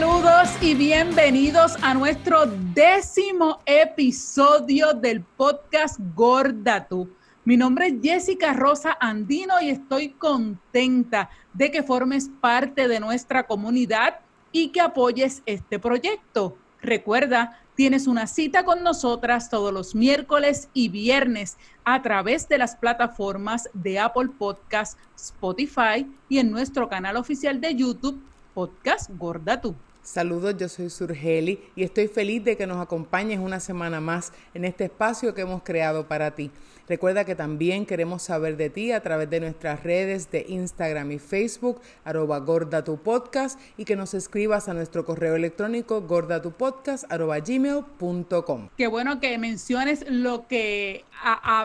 Saludos y bienvenidos a nuestro décimo episodio del podcast Gorda Tú. Mi nombre es Jessica Rosa Andino y estoy contenta de que formes parte de nuestra comunidad y que apoyes este proyecto. Recuerda, tienes una cita con nosotras todos los miércoles y viernes a través de las plataformas de Apple Podcast, Spotify y en nuestro canal oficial de YouTube Podcast Gorda Tú. Saludos, yo soy Surgeli y estoy feliz de que nos acompañes una semana más en este espacio que hemos creado para ti. Recuerda que también queremos saber de ti a través de nuestras redes de Instagram y Facebook, arroba gorda podcast, y que nos escribas a nuestro correo electrónico gordatupodcast arroba gmail.com. Qué bueno que menciones lo que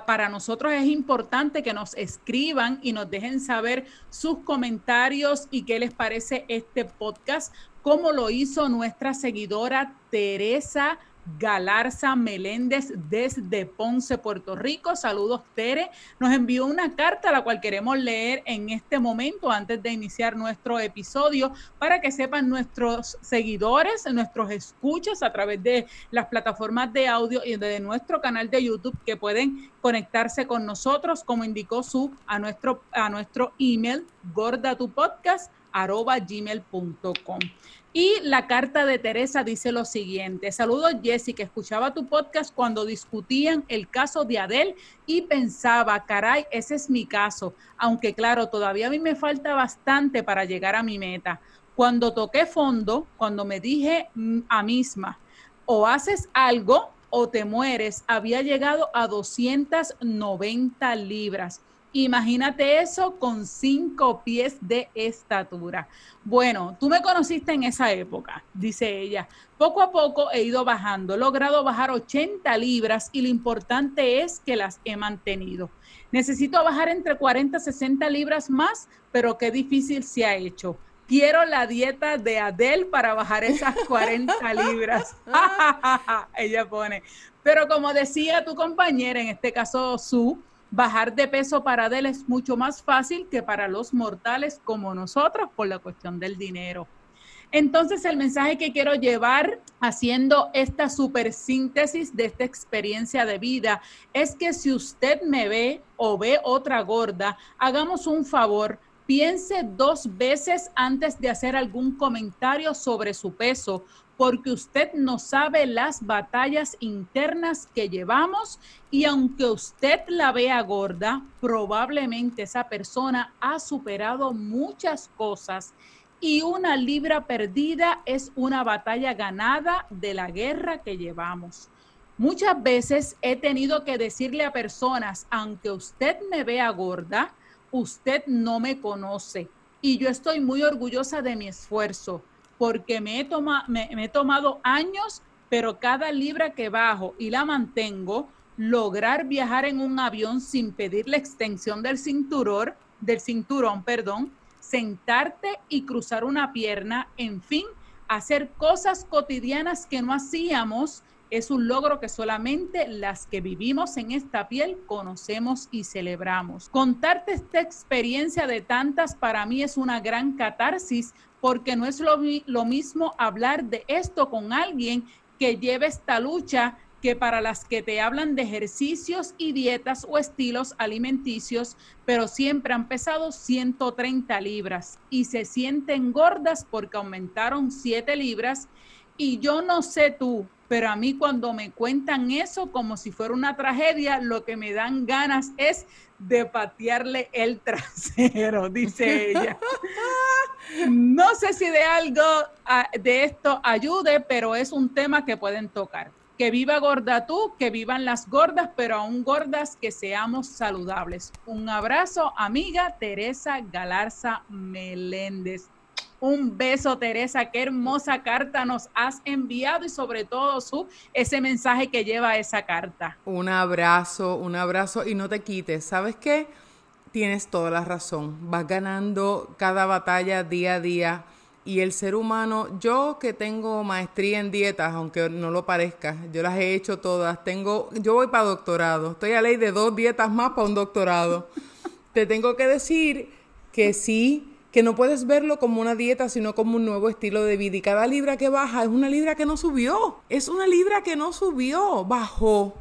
para nosotros es importante que nos escriban y nos dejen saber sus comentarios y qué les parece este podcast, como lo hizo nuestra seguidora Teresa Galarza Meléndez desde Ponce, Puerto Rico. Saludos, Tere. Nos envió una carta la cual queremos leer en este momento antes de iniciar nuestro episodio para que sepan nuestros seguidores, nuestros escuchas a través de las plataformas de audio y de nuestro canal de YouTube que pueden conectarse con nosotros, como indicó su a nuestro, a nuestro email gordatupodcast.gmail.com. Y la carta de Teresa dice lo siguiente, saludos Jessica, escuchaba tu podcast cuando discutían el caso de Adele y pensaba, caray, ese es mi caso, aunque claro, todavía a mí me falta bastante para llegar a mi meta. Cuando toqué fondo, cuando me dije mm, a misma, o haces algo o te mueres, había llegado a 290 libras. Imagínate eso con cinco pies de estatura. Bueno, tú me conociste en esa época, dice ella. Poco a poco he ido bajando, he logrado bajar 80 libras y lo importante es que las he mantenido. Necesito bajar entre 40 y 60 libras más, pero qué difícil se ha hecho. Quiero la dieta de Adele para bajar esas 40 libras. ella pone. Pero como decía tu compañera, en este caso Su, bajar de peso para él es mucho más fácil que para los mortales como nosotros por la cuestión del dinero. Entonces, el mensaje que quiero llevar haciendo esta super síntesis de esta experiencia de vida es que si usted me ve o ve otra gorda, hagamos un favor, piense dos veces antes de hacer algún comentario sobre su peso porque usted no sabe las batallas internas que llevamos y aunque usted la vea gorda, probablemente esa persona ha superado muchas cosas y una libra perdida es una batalla ganada de la guerra que llevamos. Muchas veces he tenido que decirle a personas, aunque usted me vea gorda, usted no me conoce y yo estoy muy orgullosa de mi esfuerzo porque me he, tomado años, pero cada libra que bajo y la mantengo, lograr viajar en un avión sin pedir la extensión del cinturón, del cinturón, perdón, sentarte y cruzar una pierna, en fin, hacer cosas cotidianas que no hacíamos es un logro que solamente las que vivimos en esta piel conocemos y celebramos. Contarte esta experiencia de tantas para mí es una gran catarsis porque no es lo, lo mismo hablar de esto con alguien que lleve esta lucha que para las que te hablan de ejercicios y dietas o estilos alimenticios, pero siempre han pesado 130 libras y se sienten gordas porque aumentaron 7 libras. Y yo no sé tú, pero a mí cuando me cuentan eso como si fuera una tragedia, lo que me dan ganas es de patearle el trasero, dice ella. No sé si de algo ah, de esto ayude, pero es un tema que pueden tocar. Que viva gorda tú, que vivan las gordas, pero aún gordas que seamos saludables. Un abrazo, amiga Teresa Galarza Meléndez. Un beso, Teresa. Qué hermosa carta nos has enviado y sobre todo su, ese mensaje que lleva esa carta. Un abrazo, un abrazo y no te quites. ¿Sabes qué? Tienes toda la razón. Vas ganando cada batalla día a día. Y el ser humano, yo que tengo maestría en dietas, aunque no lo parezca, yo las he hecho todas. Tengo, yo voy para doctorado. Estoy a ley de dos dietas más para un doctorado. te tengo que decir que sí que no puedes verlo como una dieta, sino como un nuevo estilo de vida. Y cada libra que baja es una libra que no subió. Es una libra que no subió, bajó.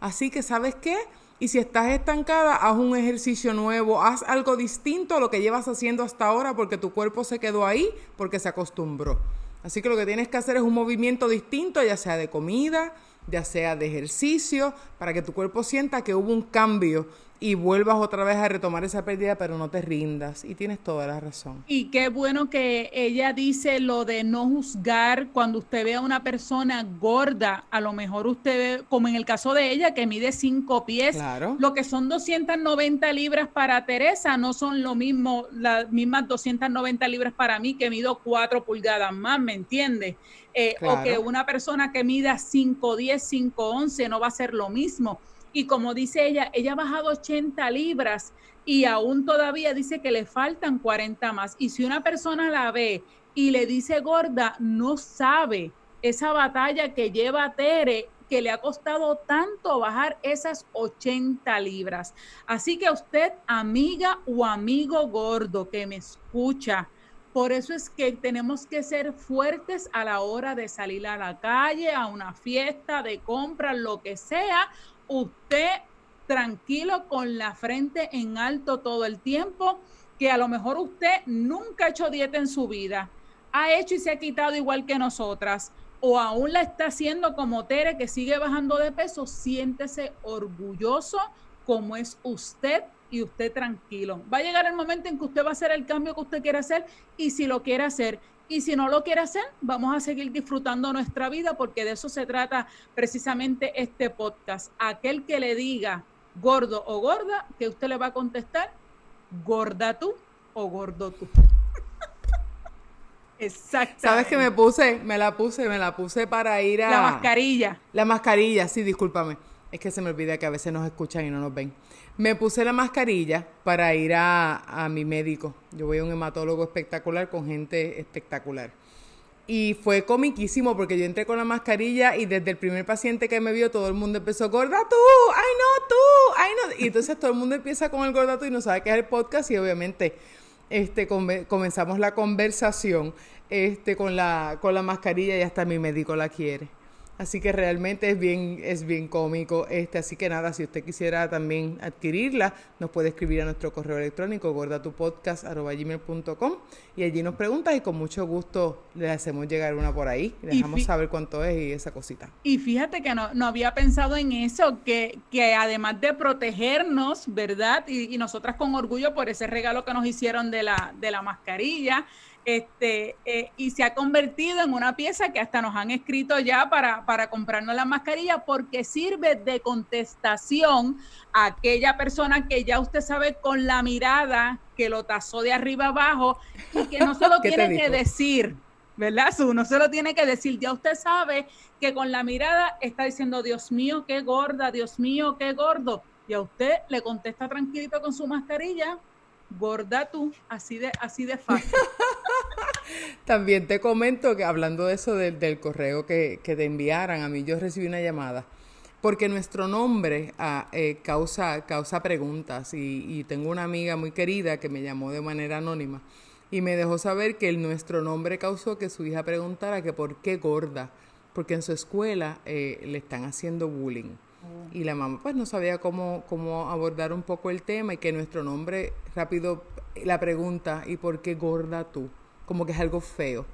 Así que, ¿sabes qué? Y si estás estancada, haz un ejercicio nuevo, haz algo distinto a lo que llevas haciendo hasta ahora porque tu cuerpo se quedó ahí porque se acostumbró. Así que lo que tienes que hacer es un movimiento distinto, ya sea de comida, ya sea de ejercicio, para que tu cuerpo sienta que hubo un cambio y vuelvas otra vez a retomar esa pérdida, pero no te rindas. Y tienes toda la razón. Y qué bueno que ella dice lo de no juzgar cuando usted ve a una persona gorda. A lo mejor usted ve, como en el caso de ella, que mide cinco pies, claro. lo que son 290 libras para Teresa no son lo mismo, las mismas 290 libras para mí, que mido cuatro pulgadas más, ¿me entiende? Eh, o que una persona que mida 5'10, 5'11 no va a ser lo mismo y como dice ella, ella ha bajado 80 libras y aún todavía dice que le faltan 40 más. Y si una persona la ve y le dice gorda, no sabe esa batalla que lleva Tere que le ha costado tanto bajar esas 80 libras. Así que usted, amiga o amigo gordo que me escucha, por eso es que tenemos que ser fuertes a la hora de salir a la calle, a una fiesta, de compra, lo que sea, usted tranquilo con la frente en alto todo el tiempo, que a lo mejor usted nunca ha hecho dieta en su vida, ha hecho y se ha quitado igual que nosotras, o aún la está haciendo como Tere, que sigue bajando de peso, siéntese orgulloso como es usted y usted tranquilo. Va a llegar el momento en que usted va a hacer el cambio que usted quiere hacer y si lo quiere hacer y si no lo quiere hacer, vamos a seguir disfrutando nuestra vida porque de eso se trata precisamente este podcast. Aquel que le diga gordo o gorda, que usted le va a contestar, gorda tú o gordo tú. Exacto. ¿Sabes qué me puse? Me la puse, me la puse para ir a... La mascarilla. La mascarilla, sí, discúlpame. Es que se me olvida que a veces nos escuchan y no nos ven. Me puse la mascarilla para ir a, mi médico. Yo voy a un hematólogo espectacular con gente espectacular. Y fue comiquísimo porque yo entré con la mascarilla y desde el primer paciente que me vio todo el mundo empezó, gorda tú, ay no, tú, ay no. Y entonces todo el mundo empieza con el gorda tú y no sabe qué es el podcast y obviamente este, comenzamos la conversación este, con, la, con la mascarilla y hasta mi médico la quiere. Así que realmente es bien, es bien cómico. Este, así que nada, si usted quisiera también adquirirla, nos puede escribir a nuestro correo electrónico gordatupodcast.com y allí nos pregunta y con mucho gusto le hacemos llegar una por ahí. Le dejamos saber cuánto es y esa cosita. Y fíjate que no, no había pensado en eso, que, que además de protegernos, ¿verdad? Y, y nosotras con orgullo por ese regalo que nos hicieron de la, de la mascarilla, este, eh, y se ha convertido en una pieza que hasta nos han escrito ya para, para comprarnos la mascarilla porque sirve de contestación a aquella persona que ya usted sabe con la mirada que lo tasó de arriba abajo y que no se lo tiene que decir. ¿verdad? Su no se lo tiene que decir. Ya usted sabe que con la mirada está diciendo, Dios mío, qué gorda, Dios mío, qué gordo. Y a usted le contesta tranquilito con su mascarilla, gorda tú, así de, así de fácil. También te comento que hablando de eso del, correo que, te enviaran, a mí yo recibí una llamada porque nuestro nombre ah, eh, causa, causa preguntas y, y, tengo una amiga muy querida que me llamó de manera anónima y me dejó saber que el, nuestro nombre causó que su hija preguntara que por qué gorda, porque en su escuela eh, le están haciendo bullying. Y la mamá pues no sabía cómo, cómo abordar un poco el tema y que nuestro nombre rápido la pregunta, ¿y por qué gorda tú? Como que es algo feo.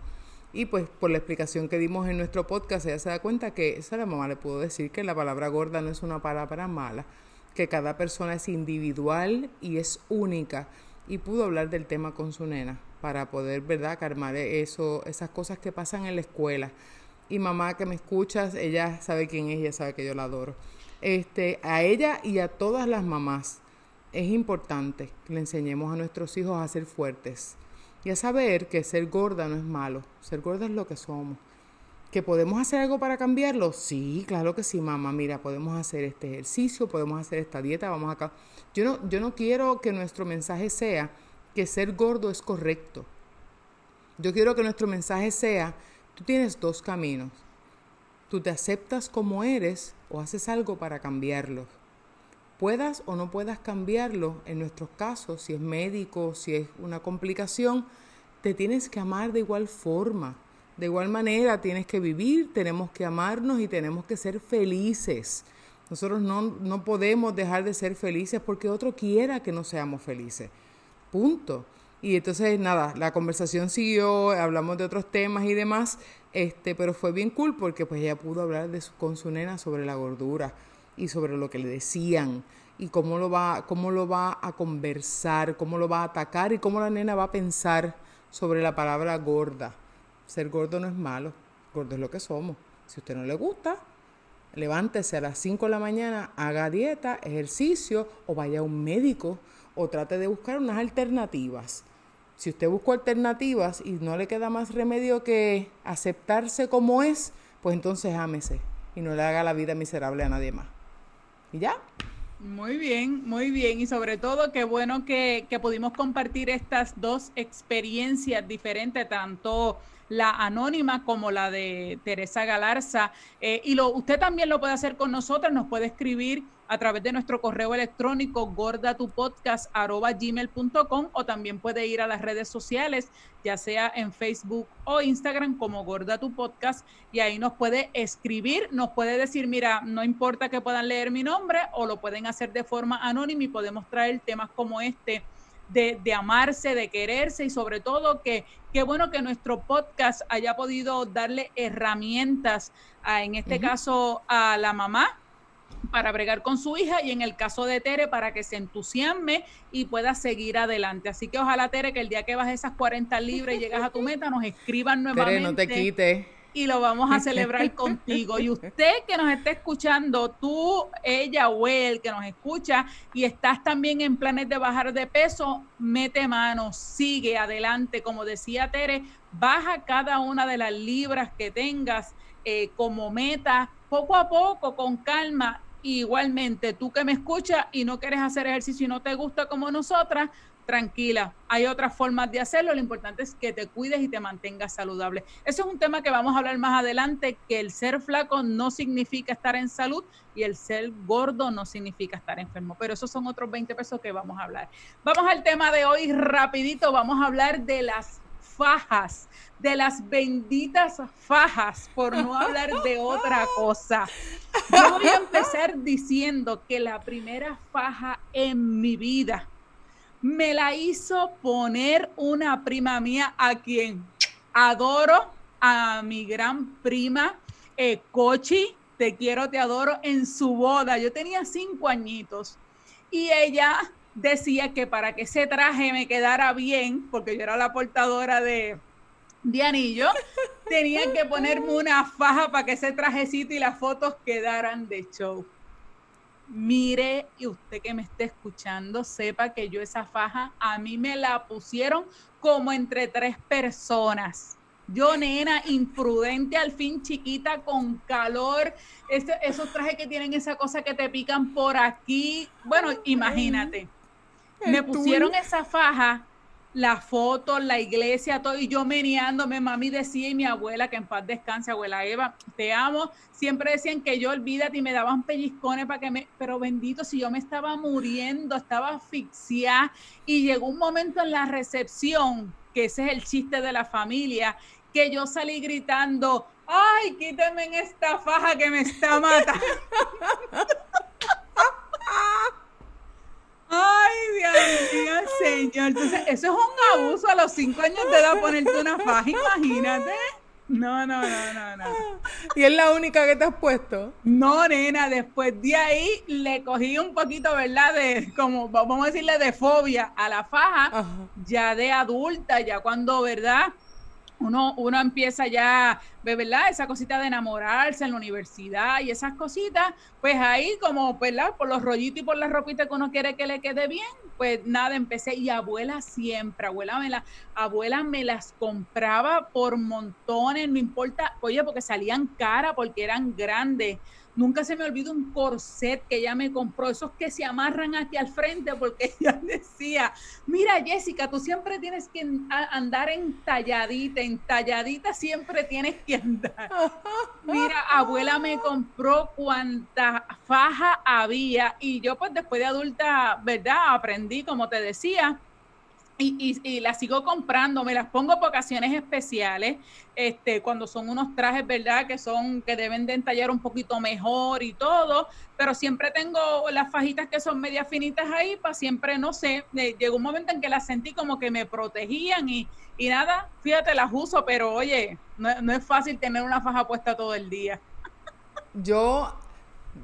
Y pues por la explicación que dimos en nuestro podcast, ella se da cuenta que esa la mamá le pudo decir que la palabra gorda no es una palabra mala, que cada persona es individual y es única. Y pudo hablar del tema con su nena para poder, ¿verdad?, calmar eso, esas cosas que pasan en la escuela. Y mamá que me escuchas, ella sabe quién es, ella sabe que yo la adoro este, a ella y a todas las mamás es importante que le enseñemos a nuestros hijos a ser fuertes y a saber que ser gorda no es malo, ser gorda es lo que somos. ¿Que podemos hacer algo para cambiarlo? Sí, claro que sí, mamá. Mira, podemos hacer este ejercicio, podemos hacer esta dieta, vamos acá. Yo no, yo no quiero que nuestro mensaje sea que ser gordo es correcto. Yo quiero que nuestro mensaje sea, tú tienes dos caminos. Tú te aceptas como eres o haces algo para cambiarlo. Puedas o no puedas cambiarlo, en nuestros casos, si es médico, si es una complicación, te tienes que amar de igual forma. De igual manera tienes que vivir, tenemos que amarnos y tenemos que ser felices. Nosotros no, no podemos dejar de ser felices porque otro quiera que no seamos felices. Punto. Y entonces, nada, la conversación siguió, hablamos de otros temas y demás, este, pero fue bien cool porque pues ella pudo hablar con su nena sobre la gordura y sobre lo que le decían y cómo lo va, cómo lo va a conversar, cómo lo va a atacar y cómo la nena va a pensar sobre la palabra gorda. Ser gordo no es malo, gordo es lo que somos. Si a usted no le gusta, levántese a las 5 de la mañana, haga dieta, ejercicio o vaya a un médico o trate de buscar unas alternativas. Si usted busca alternativas y no le queda más remedio que aceptarse como es, pues entonces ámese y no le haga la vida miserable a nadie más. ¿Y ya? Muy bien, muy bien. Y sobre todo, qué bueno que, que pudimos compartir estas dos experiencias diferentes, tanto la anónima como la de Teresa Galarza. Eh, y lo, usted también lo puede hacer con nosotros, nos puede escribir a través de nuestro correo electrónico gordatupodcast.gmail.com o también puede ir a las redes sociales, ya sea en Facebook o Instagram como Gorda Tu Podcast y ahí nos puede escribir, nos puede decir, mira, no importa que puedan leer mi nombre o lo pueden hacer de forma anónima y podemos traer temas como este de, de, amarse, de quererse y sobre todo que qué bueno que nuestro podcast haya podido darle herramientas, a, en este caso a la mamá para bregar con su hija y en el caso de Tere para que se entusiasme y pueda seguir adelante. Así que ojalá Tere que el día que bajes esas 40 libras y llegas a tu meta nos escriban nuevamente. Tere, no te quites y lo vamos a celebrar contigo. Y usted que nos esté escuchando, tú, ella o él que nos escucha y estás también en planes de bajar de peso, mete mano, sigue adelante. Como decía Tere, baja cada una de las libras que tengas eh, como meta, poco a poco, con calma. Igualmente, tú que me escuchas y no quieres hacer ejercicio y no te gusta como nosotras, tranquila, hay otras formas de hacerlo, lo importante es que te cuides y te mantengas saludable. Eso es un tema que vamos a hablar más adelante, que el ser flaco no significa estar en salud y el ser gordo no significa estar enfermo, pero esos son otros 20 pesos que vamos a hablar. Vamos al tema de hoy rapidito, vamos a hablar de las fajas, de las benditas fajas, por no hablar de otra cosa. Yo voy a empezar diciendo que la primera faja en mi vida, me la hizo poner una prima mía a quien adoro, a mi gran prima eh, Cochi, te quiero, te adoro, en su boda. Yo tenía cinco añitos y ella decía que para que ese traje me quedara bien, porque yo era la portadora de, de anillo, tenía que ponerme una faja para que ese trajecito y las fotos quedaran de show mire y usted que me esté escuchando sepa que yo esa faja a mí me la pusieron como entre tres personas. Yo, nena, imprudente, al fin chiquita, con calor, esos trajes que tienen esa cosa que te pican por aquí. Bueno, imagínate. Me pusieron esa faja la foto, la iglesia, todo, y yo meneándome, mami decía, y mi abuela, que en paz descanse, abuela Eva, te amo, siempre decían que yo olvídate y me daban pellizcones para que me, pero bendito, si yo me estaba muriendo, estaba asfixiada, y llegó un momento en la recepción, que ese es el chiste de la familia, que yo salí gritando, ay, quíteme en esta faja que me está matando. Ay, Dios mío, señor. Entonces, eso es un abuso a los cinco años de edad ponerte una faja, imagínate. No, no, no, no, no. ¿Y es la única que te has puesto? No, nena, después de ahí le cogí un poquito, ¿verdad? De, como, vamos a decirle, de fobia a la faja, ya de adulta, ya cuando, ¿verdad? Uno, uno empieza ya, ¿verdad? Esa cosita de enamorarse en la universidad y esas cositas, pues ahí como, ¿verdad? Por los rollitos y por la ropita que uno quiere que le quede bien, pues nada, empecé y abuela siempre, abuela me, la, abuela me las compraba por montones, no importa, oye, porque salían cara, porque eran grandes, Nunca se me olvida un corset que ella me compró, esos que se amarran aquí al frente, porque ella decía, mira Jessica, tú siempre tienes que andar entalladita, entalladita siempre tienes que andar. Mira, abuela me compró cuanta faja había y yo pues después de adulta, ¿verdad? Aprendí, como te decía, y, y, las sigo comprando, me las pongo por ocasiones especiales, este, cuando son unos trajes, ¿verdad? Que son, que deben de entallar un poquito mejor y todo, pero siempre tengo las fajitas que son medias finitas ahí, para siempre, no sé, llegó un momento en que las sentí como que me protegían y, y nada, fíjate, las uso, pero oye, no, no es fácil tener una faja puesta todo el día. Yo,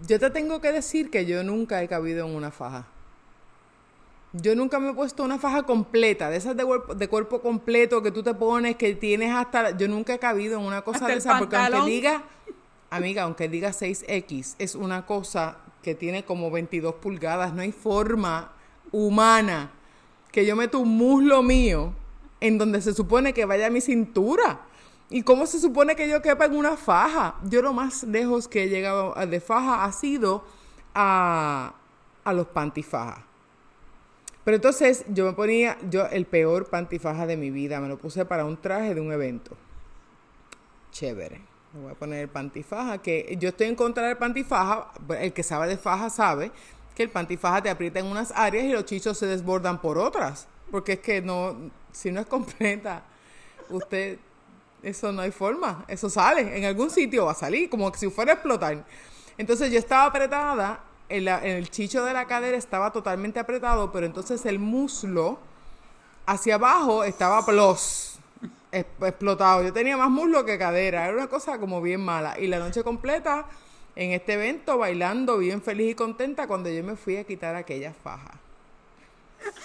yo te tengo que decir que yo nunca he cabido en una faja. Yo nunca me he puesto una faja completa, de esas de cuerpo, de cuerpo completo que tú te pones, que tienes hasta... Yo nunca he cabido en una cosa de esa, porque aunque diga, amiga, aunque diga 6X, es una cosa que tiene como 22 pulgadas, no hay forma humana que yo meto un muslo mío en donde se supone que vaya mi cintura. ¿Y cómo se supone que yo quepa en una faja? Yo lo más lejos que he llegado de faja ha sido a, a los pantifajas. Pero entonces yo me ponía, yo el peor pantifaja de mi vida, me lo puse para un traje de un evento. Chévere. Me voy a poner el pantifaja, que yo estoy en contra del pantifaja, el que sabe de faja sabe que el pantifaja te aprieta en unas áreas y los chichos se desbordan por otras. Porque es que no, si no es completa, usted, eso no hay forma, eso sale, en algún sitio va a salir, como si fuera a explotar. Entonces yo estaba apretada el, el chicho de la cadera estaba totalmente apretado, pero entonces el muslo hacia abajo estaba plus, explotado. Yo tenía más muslo que cadera, era una cosa como bien mala. Y la noche completa en este evento, bailando bien feliz y contenta, cuando yo me fui a quitar aquella faja.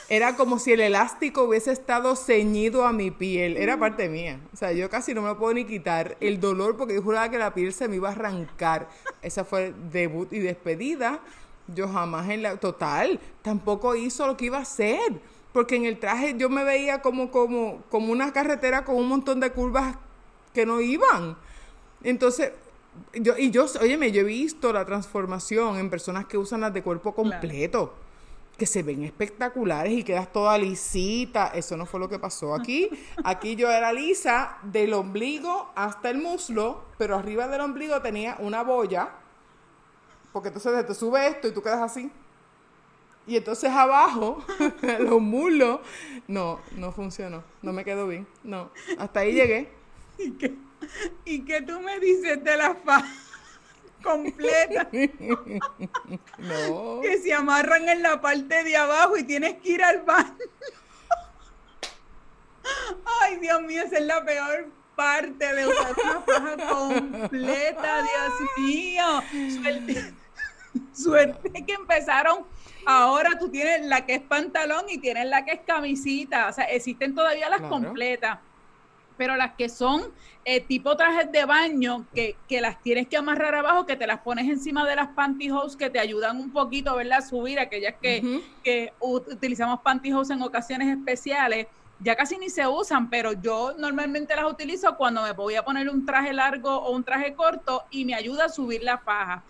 Era como si el elástico hubiese estado ceñido a mi piel. Era parte mía. O sea, yo casi no me lo puedo ni quitar. El dolor, porque yo juraba que la piel se me iba a arrancar. Esa fue debut y despedida. Yo jamás en la... Total, tampoco hizo lo que iba a hacer. Porque en el traje yo me veía como, como, como una carretera con un montón de curvas que no iban. Entonces, yo, y yo, óyeme, yo he visto la transformación en personas que usan las de cuerpo completo que se ven espectaculares y quedas toda lisita. Eso no fue lo que pasó aquí. Aquí yo era lisa del ombligo hasta el muslo, pero arriba del ombligo tenía una boya, porque entonces te sube esto y tú quedas así. Y entonces abajo, los muslos, no, no funcionó, no me quedó bien, no, hasta ahí llegué. ¿Y qué, y qué tú me dices de la fa? Completa. no. Que se amarran en la parte de abajo y tienes que ir al baño. Ay, Dios mío, esa es la peor parte de usar una faja completa, Dios mío. Suerte, suerte que empezaron. Ahora tú tienes la que es pantalón y tienes la que es camisita. O sea, existen todavía las completas pero las que son eh, tipo trajes de baño, que, que, las tienes que amarrar abajo, que te las pones encima de las pantyhose, que te ayudan un poquito, ¿verdad? A subir aquellas que, que utilizamos pantyhose en ocasiones especiales, ya casi ni se usan, pero yo normalmente las utilizo cuando me voy a poner un traje largo o un traje corto y me ayuda a subir la faja.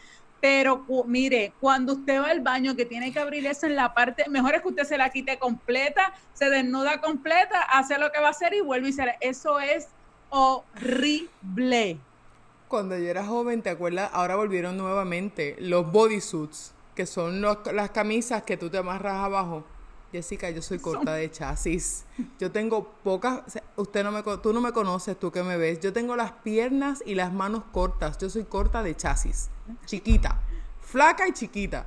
Pero mire, cuando usted va al baño que tiene que abrir eso en la parte, mejor es que usted se la quite completa, se desnuda completa, hace lo que va a hacer y vuelve y se Eso es horrible. Cuando yo era joven, ¿te acuerdas? Ahora volvieron nuevamente los bodysuits, que son las camisas que tú te amarras abajo. Jessica, yo soy corta de chasis. Yo tengo pocas, usted no me, tú no me conoces, tú que me ves. Yo tengo las piernas y las manos cortas. Yo soy corta de chasis chiquita, flaca y chiquita.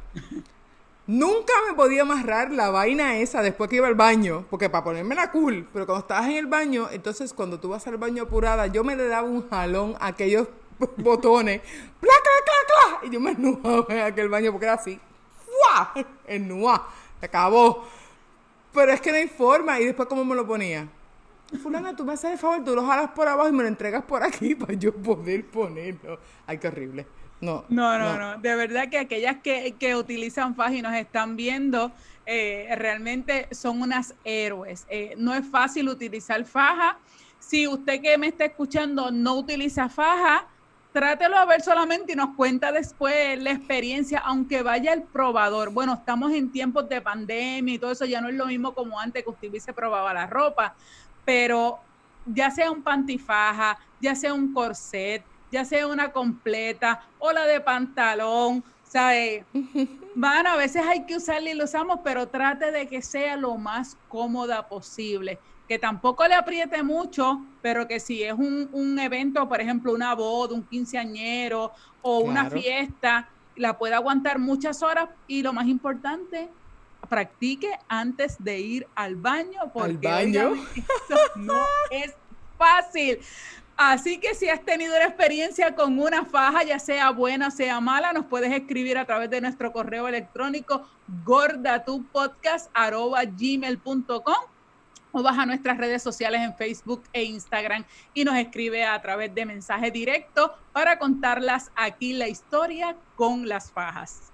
Nunca me podía amarrar la vaina esa después que iba al baño, porque para ponerme la cool, pero cuando estabas en el baño, entonces cuando tú vas al baño apurada, yo me le daba un jalón a aquellos botones, ¡Pla, cla, cla, Y yo me ennuaba en aquel baño porque era así, ¡fua! Ennua, acabó. Pero es que no hay forma. ¿Y después cómo me lo ponía? Fulana, tú me haces el favor, tú lo jalas por abajo y me lo entregas por aquí para yo poder ponerlo. Ay, qué horrible. No, no, no, no, De verdad que aquellas que, que utilizan faja y nos están viendo, eh, realmente son unas héroes. Eh, no es fácil utilizar faja. Si usted que me está escuchando no utiliza faja, trátelo a ver solamente y nos cuenta después la experiencia, aunque vaya el probador. Bueno, estamos en tiempos de pandemia y todo eso, ya no es lo mismo como antes que usted se probaba la ropa, pero ya sea un pantifaja, ya sea un corset, ya sea una completa o la de pantalón, ¿sabes? Van, a veces hay que usarla y lo usamos, pero trate de que sea lo más cómoda posible que tampoco le apriete mucho, pero que si es un, evento, por ejemplo, una boda, un quinceañero o una fiesta, la pueda aguantar muchas horas y lo más importante, practique antes de ir al baño, porque ¿Al baño? no es fácil. Así que si has tenido una experiencia con una faja, ya sea buena o sea mala, nos puedes escribir a través de nuestro correo electrónico gordatupodcast.gmail.com o vas a nuestras redes sociales en Facebook e Instagram y nos escribe a través de mensaje directo para contarlas aquí la historia con las fajas.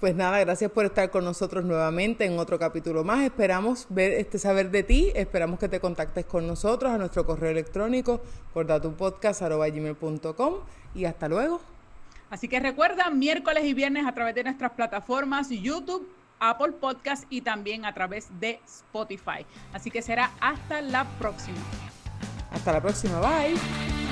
Pues nada, gracias por estar con nosotros nuevamente en otro capítulo más. Esperamos ver este saber de ti, esperamos que te contactes con nosotros a nuestro correo electrónico cordatupodcast.com y hasta luego. Así que recuerda, miércoles y viernes a través de nuestras plataformas YouTube, Apple Podcast y también a través de Spotify. Así que será hasta la próxima. Hasta la próxima, bye.